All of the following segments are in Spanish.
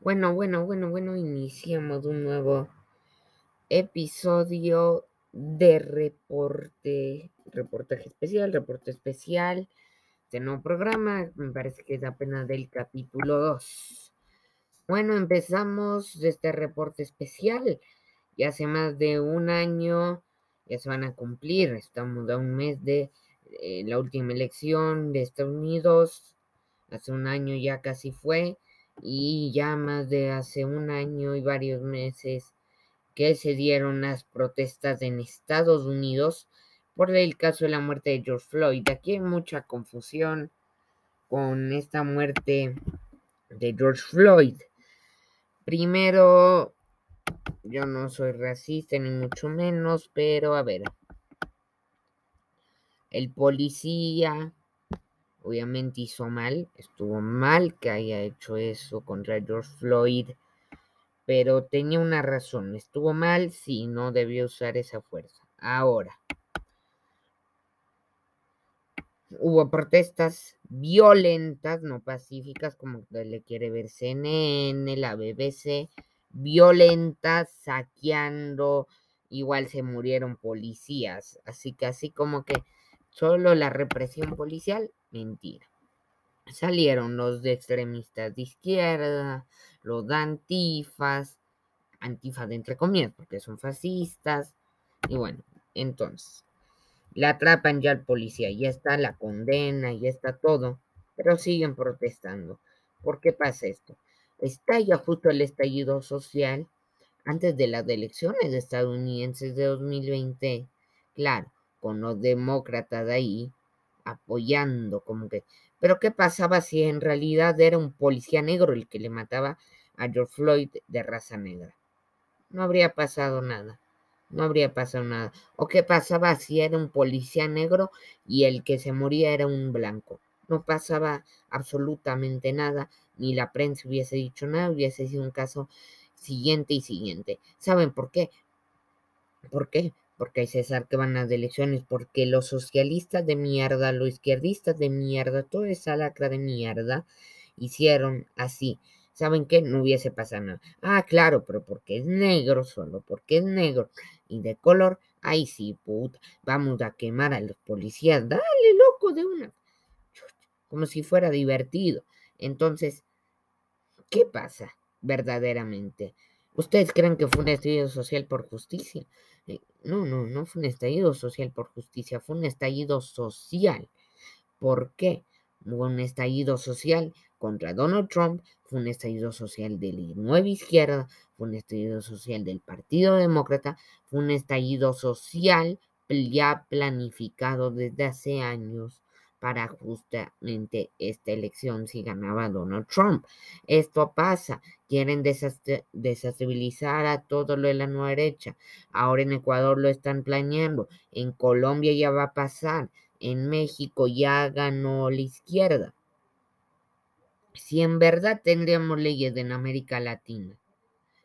Bueno, bueno, bueno, bueno, iniciamos un nuevo episodio de reporte, reportaje especial, reporte especial, este nuevo programa, me parece que es apenas del capítulo 2. Bueno, empezamos este reporte especial, ya hace más de un año, ya se van a cumplir, estamos a un mes de eh, la última elección de Estados Unidos, hace un año ya casi fue, y ya más de hace un año y varios meses que se dieron las protestas en Estados Unidos por el caso de la muerte de George Floyd. Aquí hay mucha confusión con esta muerte de George Floyd. Primero, yo no soy racista ni mucho menos, pero a ver, el policía obviamente hizo mal, estuvo mal que haya hecho eso contra George Floyd, pero tenía una razón, estuvo mal, sí, no debió usar esa fuerza. Ahora, hubo protestas violentas, no pacíficas, como le quiere ver CNN, la BBC, violentas, saqueando, igual se murieron policías, así que así como que solo la represión policial, mentira. Salieron los de extremistas de izquierda, los de antifas, antifas de entre comillas, porque son fascistas, y bueno, entonces, la atrapan ya al policía, ya está la condena, ya está todo, pero siguen protestando. ¿Por qué pasa esto? Estalla justo el estallido social antes de las elecciones estadounidenses de 2020. Claro, con los demócratas de ahí apoyando, como que. Pero ¿qué pasaba si en realidad era un policía negro el que le mataba a George Floyd de raza negra? No habría pasado nada. No habría pasado nada. ¿O qué pasaba si era un policía negro y el que se moría era un blanco? No pasaba absolutamente nada, ni la prensa hubiese dicho nada, hubiese sido un caso siguiente y siguiente. ¿Saben por qué? ¿Por qué? Porque hay César que van las elecciones, porque los socialistas de mierda, los izquierdistas de mierda, toda esa lacra de mierda, hicieron así. ¿Saben qué? No hubiese pasado nada. Ah, claro, pero porque es negro, solo porque es negro y de color, ahí sí, puta, vamos a quemar a los policías. Dale, loco, de una. Como si fuera divertido. Entonces, ¿qué pasa verdaderamente? ¿Ustedes creen que fue un estallido social por justicia? Eh, no, no, no fue un estallido social por justicia, fue un estallido social. ¿Por qué? Fue un estallido social contra Donald Trump, fue un estallido social de la nueva izquierda, fue un estallido social del Partido Demócrata, fue un estallido social ya planificado desde hace años para justamente esta elección si ganaba Donald Trump. Esto pasa, quieren desestabilizar a todo lo de la nueva derecha. Ahora en Ecuador lo están planeando, en Colombia ya va a pasar, en México ya ganó la izquierda. Si en verdad tendríamos leyes en América Latina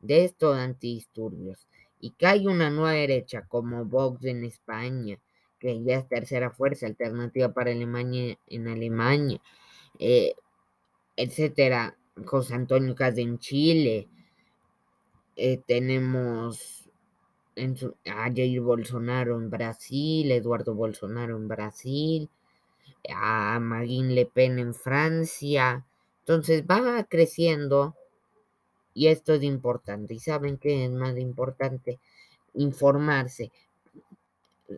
de estos antidisturbios y que hay una nueva derecha como Vox en España, que ya es tercera fuerza alternativa para Alemania en Alemania, eh, etcétera. José Antonio Caz en Chile, eh, tenemos a Jair Bolsonaro en Brasil, Eduardo Bolsonaro en Brasil, a Marine Le Pen en Francia. Entonces va creciendo y esto es importante. ¿Y saben qué es más importante? Informarse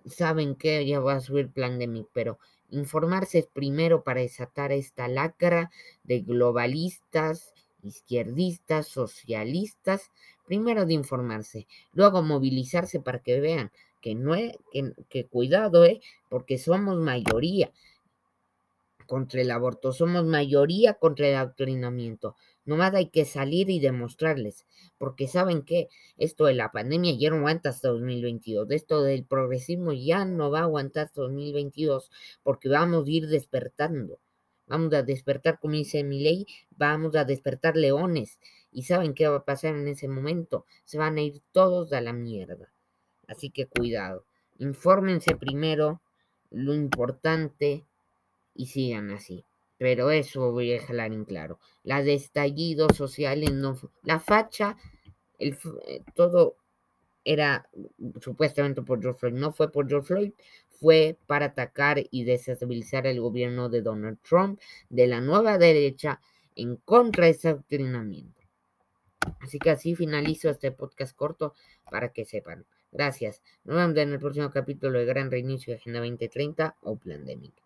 saben que ya va a subir plan de mí, pero informarse es primero para desatar esta lacra de globalistas, izquierdistas, socialistas, primero de informarse, luego movilizarse para que vean que no es, que, que cuidado, eh, porque somos mayoría contra el aborto, somos mayoría contra el adoctrinamiento, Nomás hay que salir y demostrarles, porque saben que esto de la pandemia ya no aguanta hasta 2022, esto del progresismo ya no va a aguantar hasta 2022, porque vamos a ir despertando, vamos a despertar, como dice mi ley, vamos a despertar leones, y saben qué va a pasar en ese momento, se van a ir todos a la mierda, así que cuidado, infórmense primero lo importante y sigan así. pero eso voy a dejar en claro. La de estallidos sociales no la facha, el, eh, todo era supuestamente por George Floyd, no fue por George Floyd, fue para atacar y desestabilizar el gobierno de Donald Trump, de la nueva derecha, en contra de ese adoctrinamiento. Así que así finalizo este podcast corto para que sepan. Gracias. Nos vemos en el próximo capítulo de Gran Reinicio de Agenda 2030 o Plandemic.